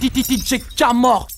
DJ Camor.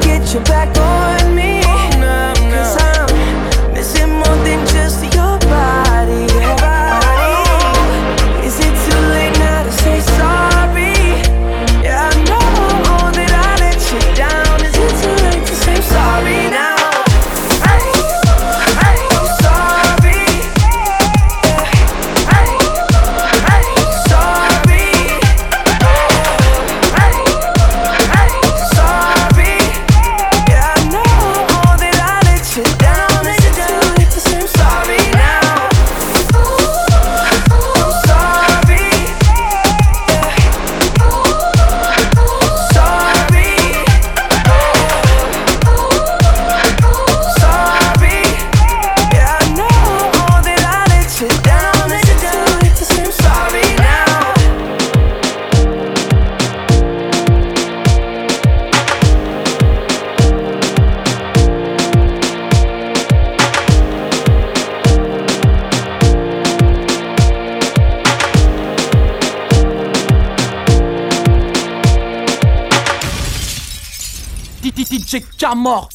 get you back on DJ Camor.